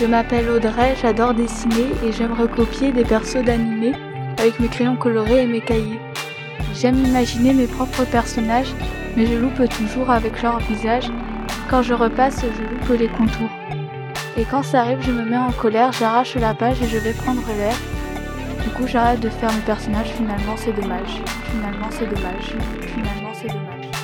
Je m'appelle Audrey, j'adore dessiner et j'aime recopier des persos d'animés avec mes crayons colorés et mes cahiers. J'aime imaginer mes propres personnages, mais je loupe toujours avec leur visage. Quand je repasse, je loupe les contours. Et quand ça arrive, je me mets en colère, j'arrache la page et je vais prendre l'air. Du coup, j'arrête de faire mes personnages, finalement c'est dommage. Finalement c'est dommage. Finalement c'est dommage.